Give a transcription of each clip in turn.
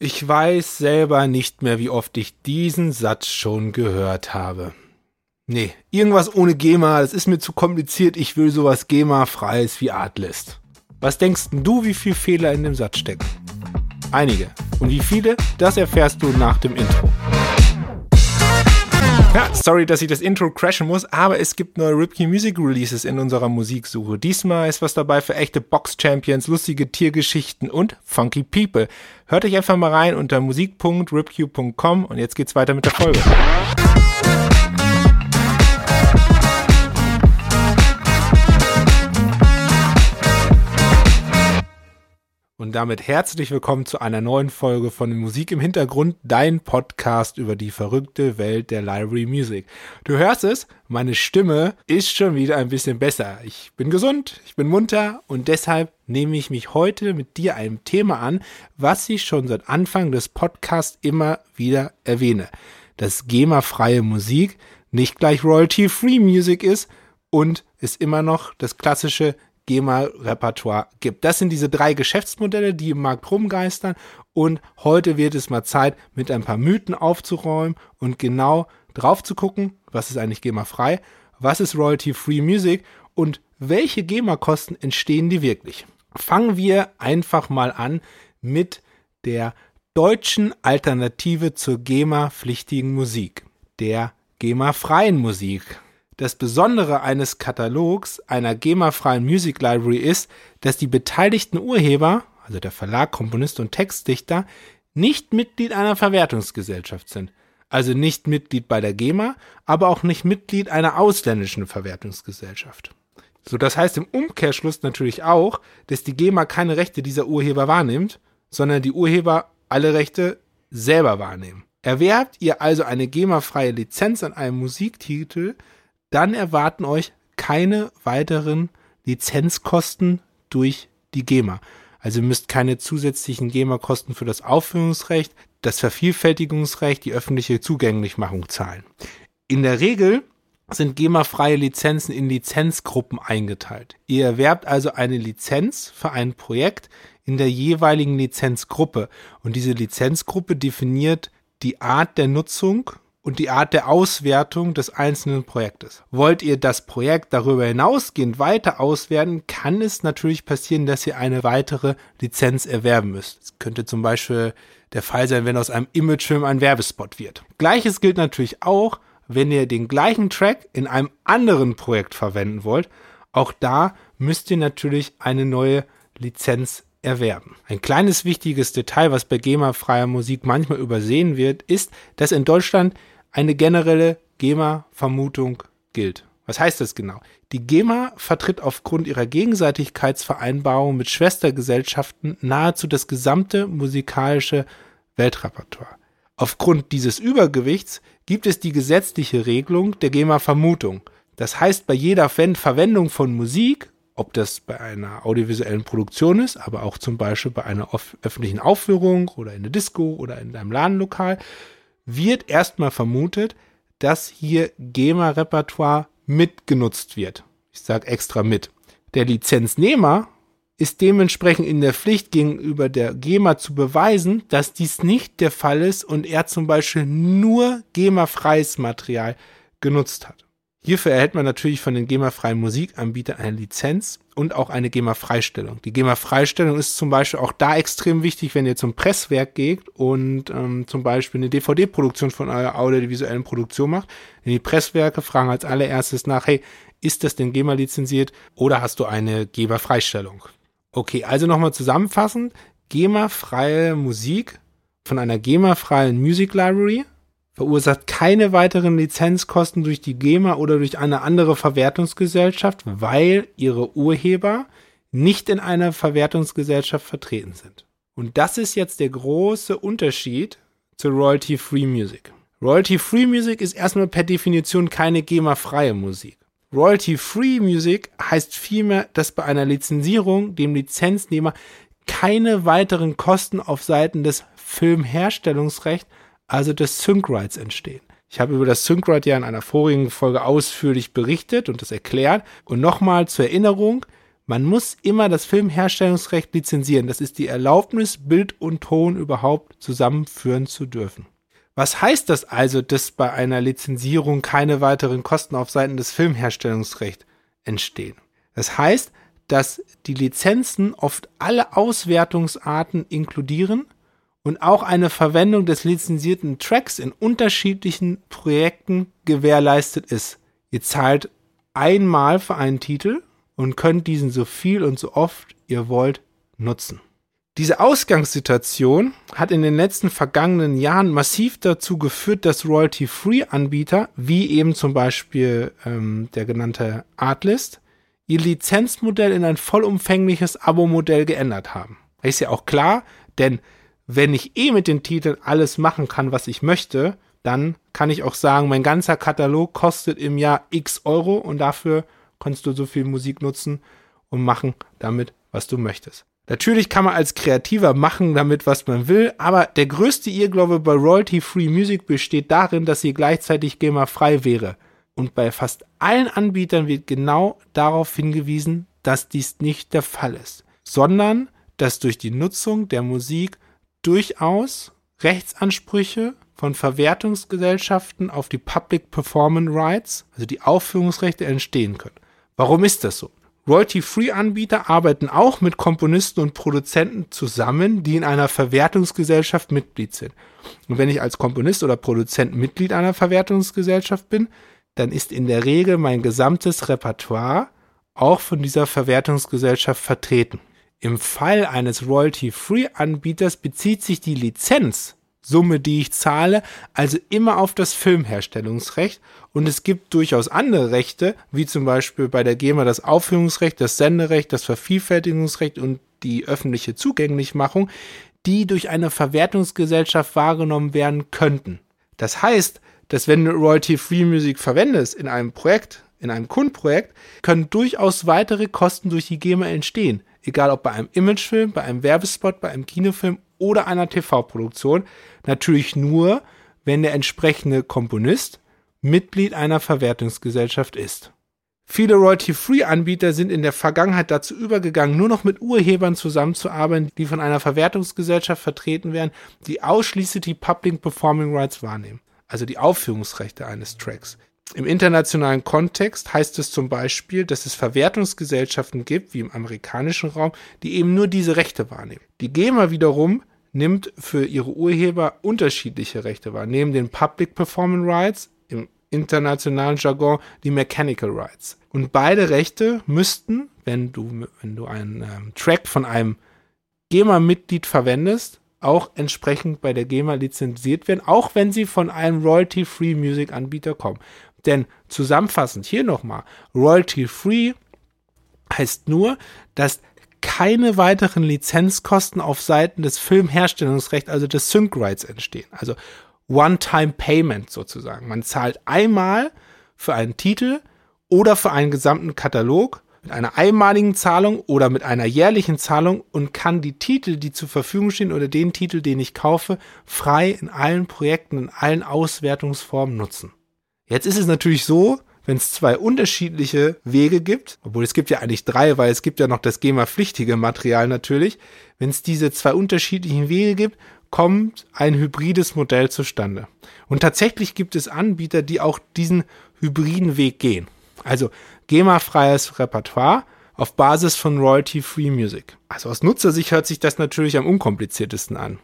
Ich weiß selber nicht mehr, wie oft ich diesen Satz schon gehört habe. Nee, irgendwas ohne GEMA, das ist mir zu kompliziert. Ich will sowas GEMA-freies wie Artlist. Was denkst du, wie viele Fehler in dem Satz stecken? Einige. Und wie viele, das erfährst du nach dem Intro. Ja, sorry, dass ich das Intro crashen muss, aber es gibt neue Ripkey Music Releases in unserer Musiksuche. Diesmal ist was dabei für echte Box-Champions, lustige Tiergeschichten und funky People. Hört euch einfach mal rein unter musik.ripq.com und jetzt geht's weiter mit der Folge. Und damit herzlich willkommen zu einer neuen Folge von Musik im Hintergrund, dein Podcast über die verrückte Welt der Library Music. Du hörst es, meine Stimme ist schon wieder ein bisschen besser. Ich bin gesund, ich bin munter und deshalb nehme ich mich heute mit dir einem Thema an, was ich schon seit Anfang des Podcasts immer wieder erwähne. Dass GEMA-freie Musik nicht gleich Royalty-Free Music ist und es immer noch das klassische GEMA-Repertoire gibt. Das sind diese drei Geschäftsmodelle, die im Markt rumgeistern. Und heute wird es mal Zeit, mit ein paar Mythen aufzuräumen und genau drauf zu gucken, was ist eigentlich GEMA-frei, was ist Royalty-Free Music und welche GEMA-Kosten entstehen die wirklich. Fangen wir einfach mal an mit der deutschen Alternative zur GEMA-pflichtigen Musik, der GEMA-freien Musik. Das Besondere eines Katalogs einer GEMA-freien Music Library ist, dass die beteiligten Urheber, also der Verlag, Komponist und Textdichter, nicht Mitglied einer Verwertungsgesellschaft sind. Also nicht Mitglied bei der GEMA, aber auch nicht Mitglied einer ausländischen Verwertungsgesellschaft. So, das heißt im Umkehrschluss natürlich auch, dass die GEMA keine Rechte dieser Urheber wahrnimmt, sondern die Urheber alle Rechte selber wahrnehmen. Erwerbt ihr also eine GEMA-freie Lizenz an einem Musiktitel, dann erwarten euch keine weiteren Lizenzkosten durch die GEMA. Also ihr müsst keine zusätzlichen GEMA-Kosten für das Aufführungsrecht, das Vervielfältigungsrecht, die öffentliche Zugänglichmachung zahlen. In der Regel sind GEMA-freie Lizenzen in Lizenzgruppen eingeteilt. Ihr erwerbt also eine Lizenz für ein Projekt in der jeweiligen Lizenzgruppe und diese Lizenzgruppe definiert die Art der Nutzung und die Art der Auswertung des einzelnen Projektes. Wollt ihr das Projekt darüber hinausgehend weiter auswerten, kann es natürlich passieren, dass ihr eine weitere Lizenz erwerben müsst. Es könnte zum Beispiel der Fall sein, wenn aus einem Imagefilm ein Werbespot wird. Gleiches gilt natürlich auch, wenn ihr den gleichen Track in einem anderen Projekt verwenden wollt. Auch da müsst ihr natürlich eine neue Lizenz erwerben. Ein kleines wichtiges Detail, was bei GEMA-freier Musik manchmal übersehen wird, ist, dass in Deutschland eine generelle GEMA-Vermutung gilt. Was heißt das genau? Die GEMA vertritt aufgrund ihrer Gegenseitigkeitsvereinbarung mit Schwestergesellschaften nahezu das gesamte musikalische Weltrepertoire. Aufgrund dieses Übergewichts gibt es die gesetzliche Regelung der GEMA-Vermutung. Das heißt, bei jeder Verwendung von Musik, ob das bei einer audiovisuellen Produktion ist, aber auch zum Beispiel bei einer öffentlichen Aufführung oder in der Disco oder in einem Ladenlokal, wird erstmal vermutet, dass hier GEMA-Repertoire mitgenutzt wird. Ich sage extra mit. Der Lizenznehmer ist dementsprechend in der Pflicht gegenüber der GEMA zu beweisen, dass dies nicht der Fall ist und er zum Beispiel nur GEMA-freies Material genutzt hat. Hierfür erhält man natürlich von den GEMA-freien Musikanbietern eine Lizenz und auch eine GEMA-Freistellung. Die GEMA-Freistellung ist zum Beispiel auch da extrem wichtig, wenn ihr zum Presswerk geht und ähm, zum Beispiel eine DVD-Produktion von eurer audiovisuellen Produktion macht. Denn die Presswerke fragen als allererstes nach, hey, ist das denn GEMA lizenziert oder hast du eine GEMA-Freistellung? Okay, also nochmal zusammenfassend. GEMA-freie Musik von einer GEMA-freien Music Library verursacht keine weiteren Lizenzkosten durch die GEMA oder durch eine andere Verwertungsgesellschaft, weil ihre Urheber nicht in einer Verwertungsgesellschaft vertreten sind. Und das ist jetzt der große Unterschied zu Royalty-Free Music. Royalty-Free Music ist erstmal per Definition keine GEMA-freie Musik. Royalty-Free Music heißt vielmehr, dass bei einer Lizenzierung dem Lizenznehmer keine weiteren Kosten auf Seiten des Filmherstellungsrechts also des Sync-Rights entstehen. Ich habe über das Sync-Right ja in einer vorigen Folge ausführlich berichtet und das erklärt. Und nochmal zur Erinnerung, Man muss immer das Filmherstellungsrecht lizenzieren. Das ist die Erlaubnis, Bild und Ton überhaupt zusammenführen zu dürfen. Was heißt das also, dass bei einer Lizenzierung keine weiteren Kosten auf Seiten des Filmherstellungsrechts entstehen? Das heißt, dass die Lizenzen oft alle Auswertungsarten inkludieren und auch eine Verwendung des lizenzierten Tracks in unterschiedlichen Projekten gewährleistet ist. Ihr zahlt einmal für einen Titel und könnt diesen so viel und so oft ihr wollt nutzen. Diese Ausgangssituation hat in den letzten vergangenen Jahren massiv dazu geführt, dass Royalty-Free-Anbieter, wie eben zum Beispiel ähm, der genannte Artlist, ihr Lizenzmodell in ein vollumfängliches Abo-Modell geändert haben. Ist ja auch klar, denn wenn ich eh mit den Titeln alles machen kann, was ich möchte, dann kann ich auch sagen, mein ganzer Katalog kostet im Jahr x Euro und dafür kannst du so viel Musik nutzen und machen damit, was du möchtest. Natürlich kann man als Kreativer machen damit, was man will, aber der größte Irrglaube bei Royalty-Free Music besteht darin, dass sie gleichzeitig GEMA-frei wäre. Und bei fast allen Anbietern wird genau darauf hingewiesen, dass dies nicht der Fall ist, sondern dass durch die Nutzung der Musik durchaus Rechtsansprüche von Verwertungsgesellschaften auf die Public Performance Rights, also die Aufführungsrechte, entstehen können. Warum ist das so? Royalty-Free-Anbieter arbeiten auch mit Komponisten und Produzenten zusammen, die in einer Verwertungsgesellschaft Mitglied sind. Und wenn ich als Komponist oder Produzent Mitglied einer Verwertungsgesellschaft bin, dann ist in der Regel mein gesamtes Repertoire auch von dieser Verwertungsgesellschaft vertreten. Im Fall eines Royalty-Free-Anbieters bezieht sich die Lizenz Summe, die ich zahle, also immer auf das Filmherstellungsrecht. Und es gibt durchaus andere Rechte, wie zum Beispiel bei der GEMA das Aufführungsrecht, das Senderecht, das Vervielfältigungsrecht und die öffentliche Zugänglichmachung, die durch eine Verwertungsgesellschaft wahrgenommen werden könnten. Das heißt, dass wenn du Royalty-Free Music verwendest in einem Projekt, in einem Kundenprojekt, können durchaus weitere Kosten durch die GEMA entstehen. Egal ob bei einem Imagefilm, bei einem Werbespot, bei einem Kinofilm oder einer TV-Produktion. Natürlich nur, wenn der entsprechende Komponist Mitglied einer Verwertungsgesellschaft ist. Viele Royalty-Free-Anbieter sind in der Vergangenheit dazu übergegangen, nur noch mit Urhebern zusammenzuarbeiten, die von einer Verwertungsgesellschaft vertreten werden, die ausschließlich die Public Performing Rights wahrnehmen, also die Aufführungsrechte eines Tracks. Im internationalen Kontext heißt es zum Beispiel, dass es Verwertungsgesellschaften gibt, wie im amerikanischen Raum, die eben nur diese Rechte wahrnehmen. Die GEMA wiederum nimmt für ihre Urheber unterschiedliche Rechte wahr. Neben den Public Performance Rights, im internationalen Jargon die Mechanical Rights. Und beide Rechte müssten, wenn du, wenn du einen ähm, Track von einem GEMA-Mitglied verwendest, auch entsprechend bei der GEMA lizenziert werden, auch wenn sie von einem Royalty-Free Music-Anbieter kommen. Denn zusammenfassend hier nochmal, Royalty-Free heißt nur, dass keine weiteren Lizenzkosten auf Seiten des Filmherstellungsrechts, also des Sync Rights entstehen. Also One-Time Payment sozusagen. Man zahlt einmal für einen Titel oder für einen gesamten Katalog mit einer einmaligen Zahlung oder mit einer jährlichen Zahlung und kann die Titel, die zur Verfügung stehen oder den Titel, den ich kaufe, frei in allen Projekten, in allen Auswertungsformen nutzen. Jetzt ist es natürlich so, wenn es zwei unterschiedliche Wege gibt, obwohl es gibt ja eigentlich drei, weil es gibt ja noch das GEMA-pflichtige Material natürlich, wenn es diese zwei unterschiedlichen Wege gibt, kommt ein hybrides Modell zustande. Und tatsächlich gibt es Anbieter, die auch diesen hybriden Weg gehen. Also GEMA-freies Repertoire auf Basis von Royalty-Free Music. Also aus Nutzersicht hört sich das natürlich am unkompliziertesten an.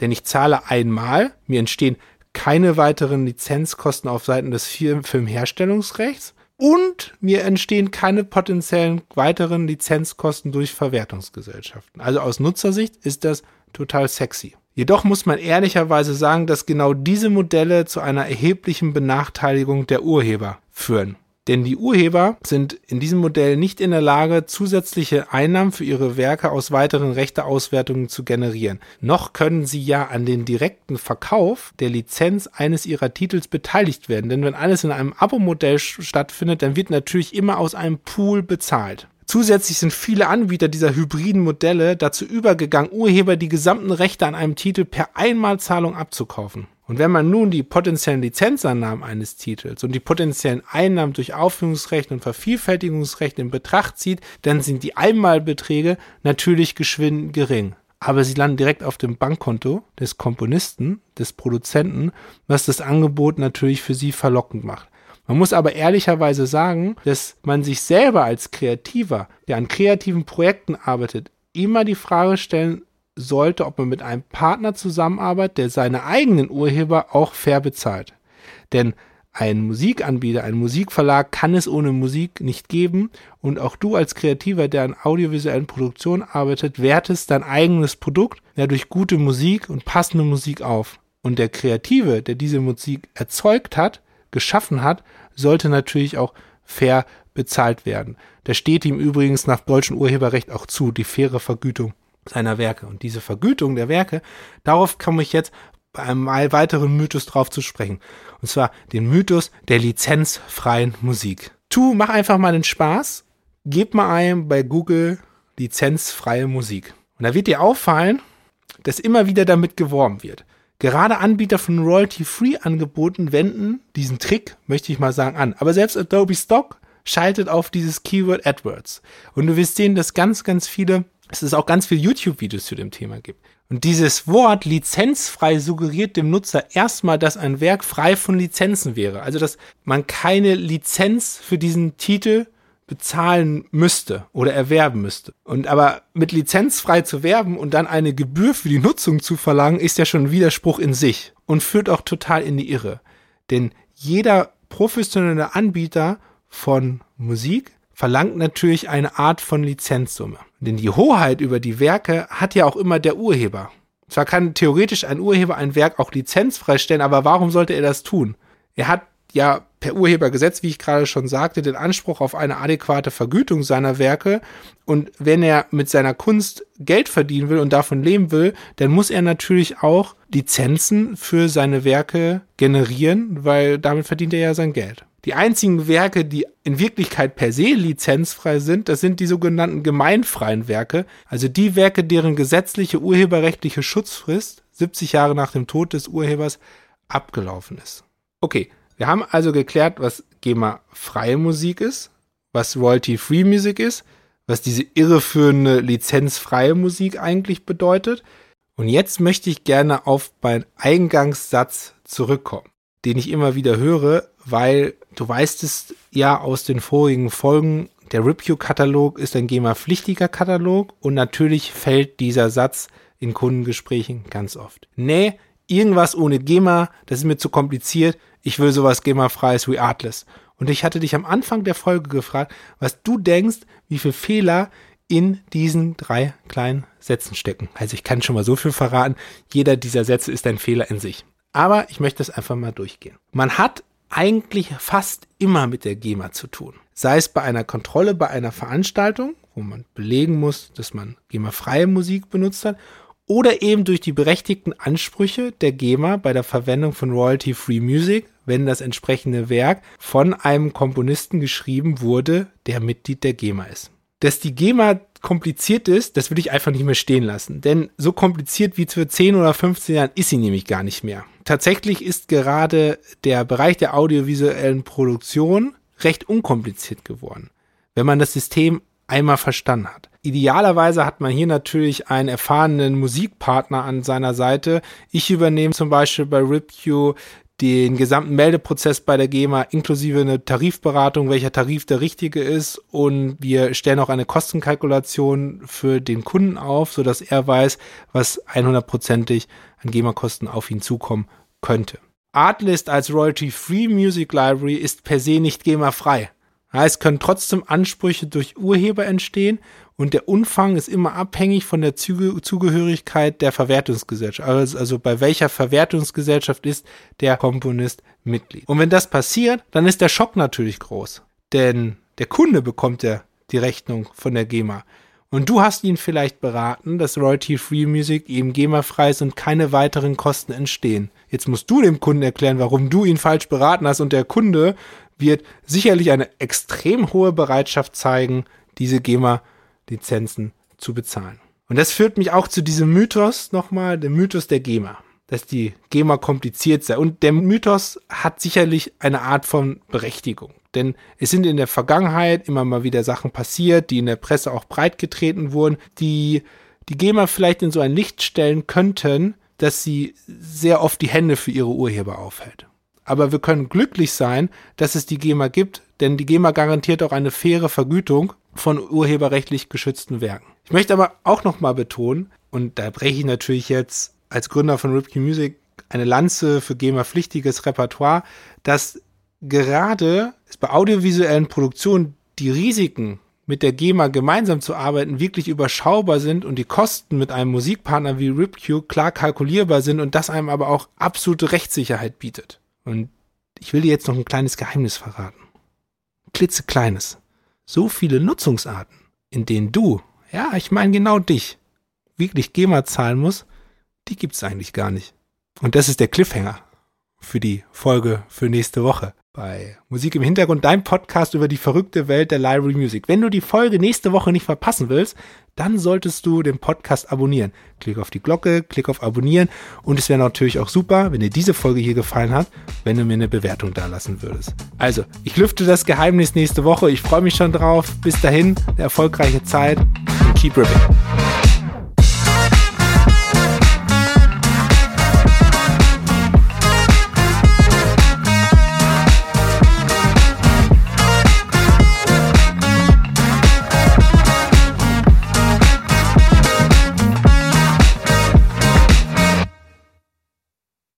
Denn ich zahle einmal, mir entstehen keine weiteren Lizenzkosten auf Seiten des Filmherstellungsrechts und mir entstehen keine potenziellen weiteren Lizenzkosten durch Verwertungsgesellschaften. Also aus Nutzersicht ist das total sexy. Jedoch muss man ehrlicherweise sagen, dass genau diese Modelle zu einer erheblichen Benachteiligung der Urheber führen. Denn die Urheber sind in diesem Modell nicht in der Lage, zusätzliche Einnahmen für ihre Werke aus weiteren Rechteauswertungen zu generieren. Noch können sie ja an den direkten Verkauf der Lizenz eines ihrer Titels beteiligt werden. Denn wenn alles in einem Abo-Modell stattfindet, dann wird natürlich immer aus einem Pool bezahlt. Zusätzlich sind viele Anbieter dieser hybriden Modelle dazu übergegangen, Urheber die gesamten Rechte an einem Titel per Einmalzahlung abzukaufen. Und wenn man nun die potenziellen Lizenzannahmen eines Titels und die potenziellen Einnahmen durch Aufführungsrechte und Vervielfältigungsrechte in Betracht zieht, dann sind die Einmalbeträge natürlich geschwind gering. Aber sie landen direkt auf dem Bankkonto des Komponisten, des Produzenten, was das Angebot natürlich für sie verlockend macht. Man muss aber ehrlicherweise sagen, dass man sich selber als Kreativer, der an kreativen Projekten arbeitet, immer die Frage stellen sollte, ob man mit einem Partner zusammenarbeitet, der seine eigenen Urheber auch fair bezahlt. Denn ein Musikanbieter, ein Musikverlag kann es ohne Musik nicht geben und auch du als Kreativer, der an audiovisuellen Produktionen arbeitet, wertest dein eigenes Produkt ja durch gute Musik und passende Musik auf. Und der Kreative, der diese Musik erzeugt hat, geschaffen hat, sollte natürlich auch fair bezahlt werden. Das steht ihm übrigens nach deutschem Urheberrecht auch zu, die faire Vergütung seiner Werke. Und diese Vergütung der Werke, darauf komme ich jetzt bei einem weiteren Mythos drauf zu sprechen. Und zwar den Mythos der lizenzfreien Musik. Tu, mach einfach mal den Spaß, gib mal ein bei Google lizenzfreie Musik. Und da wird dir auffallen, dass immer wieder damit geworben wird. Gerade Anbieter von Royalty-Free-Angeboten wenden diesen Trick, möchte ich mal sagen, an. Aber selbst Adobe Stock schaltet auf dieses Keyword AdWords. Und du wirst sehen, dass ganz, ganz viele, dass es auch ganz viele YouTube-Videos zu dem Thema gibt. Und dieses Wort lizenzfrei suggeriert dem Nutzer erstmal, dass ein Werk frei von Lizenzen wäre. Also, dass man keine Lizenz für diesen Titel bezahlen müsste oder erwerben müsste. Und aber mit lizenzfrei zu werben und dann eine Gebühr für die Nutzung zu verlangen, ist ja schon ein Widerspruch in sich und führt auch total in die Irre. Denn jeder professionelle Anbieter von Musik verlangt natürlich eine Art von Lizenzsumme. Denn die Hoheit über die Werke hat ja auch immer der Urheber. Zwar kann theoretisch ein Urheber ein Werk auch lizenzfrei stellen, aber warum sollte er das tun? Er hat ja per Urhebergesetz, wie ich gerade schon sagte, den Anspruch auf eine adäquate Vergütung seiner Werke. Und wenn er mit seiner Kunst Geld verdienen will und davon leben will, dann muss er natürlich auch Lizenzen für seine Werke generieren, weil damit verdient er ja sein Geld. Die einzigen Werke, die in Wirklichkeit per se lizenzfrei sind, das sind die sogenannten gemeinfreien Werke, also die Werke, deren gesetzliche urheberrechtliche Schutzfrist 70 Jahre nach dem Tod des Urhebers abgelaufen ist. Okay, wir haben also geklärt, was GEMA-freie Musik ist, was Royalty-Free Musik ist, was diese irreführende lizenzfreie Musik eigentlich bedeutet. Und jetzt möchte ich gerne auf meinen Eingangssatz zurückkommen, den ich immer wieder höre, weil du weißt es ja aus den vorigen Folgen, der Review-Katalog ist ein GEMA-pflichtiger Katalog und natürlich fällt dieser Satz in Kundengesprächen ganz oft. Nee, irgendwas ohne GEMA, das ist mir zu kompliziert, ich will sowas GEMA-freies wie Artless. Und ich hatte dich am Anfang der Folge gefragt, was du denkst, wie viele Fehler in diesen drei kleinen Sätzen stecken. Also ich kann schon mal so viel verraten, jeder dieser Sätze ist ein Fehler in sich. Aber ich möchte es einfach mal durchgehen. Man hat eigentlich fast immer mit der GEMA zu tun. Sei es bei einer Kontrolle bei einer Veranstaltung, wo man belegen muss, dass man GEMA-freie Musik benutzt hat, oder eben durch die berechtigten Ansprüche der GEMA bei der Verwendung von Royalty-Free Music, wenn das entsprechende Werk von einem Komponisten geschrieben wurde, der Mitglied der GEMA ist. Dass die GEMA kompliziert ist, das würde ich einfach nicht mehr stehen lassen. Denn so kompliziert wie für 10 oder 15 Jahren ist sie nämlich gar nicht mehr. Tatsächlich ist gerade der Bereich der audiovisuellen Produktion recht unkompliziert geworden, wenn man das System einmal verstanden hat. Idealerweise hat man hier natürlich einen erfahrenen Musikpartner an seiner Seite. Ich übernehme zum Beispiel bei RipQ den gesamten Meldeprozess bei der GEMA inklusive eine Tarifberatung, welcher Tarif der richtige ist und wir stellen auch eine Kostenkalkulation für den Kunden auf, so dass er weiß, was 100%ig an GEMA-Kosten auf ihn zukommen könnte. Artlist als Royalty-Free Music Library ist per se nicht GEMA-frei. Ja, es können trotzdem Ansprüche durch Urheber entstehen und der Umfang ist immer abhängig von der Zugehörigkeit der Verwertungsgesellschaft. Also, also bei welcher Verwertungsgesellschaft ist der Komponist Mitglied. Und wenn das passiert, dann ist der Schock natürlich groß. Denn der Kunde bekommt ja die Rechnung von der GEMA. Und du hast ihn vielleicht beraten, dass Royalty-Free Music eben GEMA-frei ist und keine weiteren Kosten entstehen. Jetzt musst du dem Kunden erklären, warum du ihn falsch beraten hast und der Kunde wird sicherlich eine extrem hohe Bereitschaft zeigen, diese GEMA-Lizenzen zu bezahlen. Und das führt mich auch zu diesem Mythos nochmal, dem Mythos der GEMA, dass die GEMA kompliziert sei. Und der Mythos hat sicherlich eine Art von Berechtigung. Denn es sind in der Vergangenheit immer mal wieder Sachen passiert, die in der Presse auch breitgetreten wurden, die die GEMA vielleicht in so ein Licht stellen könnten, dass sie sehr oft die Hände für ihre Urheber aufhält. Aber wir können glücklich sein, dass es die GEMA gibt, denn die GEMA garantiert auch eine faire Vergütung von urheberrechtlich geschützten Werken. Ich möchte aber auch nochmal betonen, und da breche ich natürlich jetzt als Gründer von Ripkey Music eine Lanze für GEMA-pflichtiges Repertoire, dass gerade bei audiovisuellen Produktionen die Risiken mit der GEMA gemeinsam zu arbeiten wirklich überschaubar sind und die Kosten mit einem Musikpartner wie RipQ klar kalkulierbar sind und das einem aber auch absolute Rechtssicherheit bietet. Und ich will dir jetzt noch ein kleines Geheimnis verraten. Klitzekleines. So viele Nutzungsarten, in denen du, ja, ich meine genau dich, wirklich GEMA zahlen musst, die gibt's eigentlich gar nicht. Und das ist der Cliffhanger für die Folge für nächste Woche bei Musik im Hintergrund, dein Podcast über die verrückte Welt der Library Music. Wenn du die Folge nächste Woche nicht verpassen willst, dann solltest du den Podcast abonnieren. Klick auf die Glocke, klick auf Abonnieren und es wäre natürlich auch super, wenn dir diese Folge hier gefallen hat, wenn du mir eine Bewertung da lassen würdest. Also, ich lüfte das Geheimnis nächste Woche. Ich freue mich schon drauf. Bis dahin, eine erfolgreiche Zeit und keep ripping.